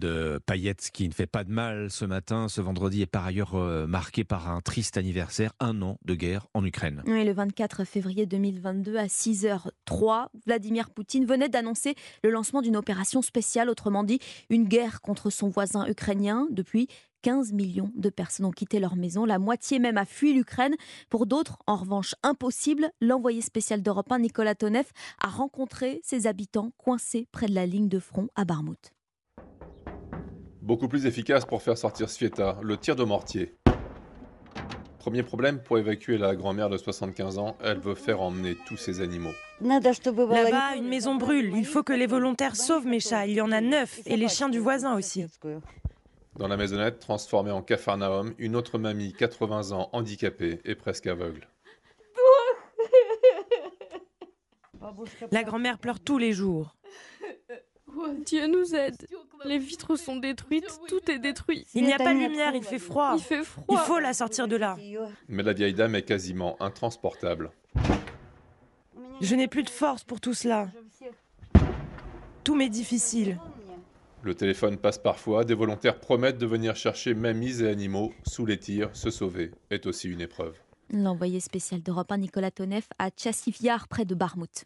de Payet qui ne fait pas de mal ce matin. Ce vendredi est par ailleurs euh, marqué par un triste anniversaire, un an de guerre en Ukraine. Oui, le 24 février 2022 à 6h03, Vladimir Poutine venait d'annoncer le lancement d'une opération spéciale, autrement dit une guerre contre son voisin ukrainien. Depuis, 15 millions de personnes ont quitté leur maison, la moitié même a fui l'Ukraine. Pour d'autres, en revanche, impossible, l'envoyé spécial d'Europe 1, Nicolas Tonev, a rencontré ses habitants coincés près de la ligne de front à Barmouth. Beaucoup plus efficace pour faire sortir Svieta, le tir de mortier. Premier problème pour évacuer la grand-mère de 75 ans, elle veut faire emmener tous ses animaux. Là-bas, une maison brûle. Il faut que les volontaires sauvent mes chats. Il y en a neuf. Et les chiens du voisin aussi. Dans la maisonnette, transformée en capharnaüm, une autre mamie, 80 ans, handicapée et presque aveugle. La grand-mère pleure tous les jours. Dieu nous aide. Les vitres sont détruites, tout est détruit. Il n'y a pas de lumière, il fait froid. Il fait froid. Il faut la sortir de là. Mais la vieille dame est quasiment intransportable. Je n'ai plus de force pour tout cela. Tout m'est difficile. Le téléphone passe parfois, des volontaires promettent de venir chercher mamies et animaux sous les tirs, se sauver est aussi une épreuve. L'envoyé spécial d'Europe 1, Nicolas Tonev, à Tchassiviar, près de Barmouth.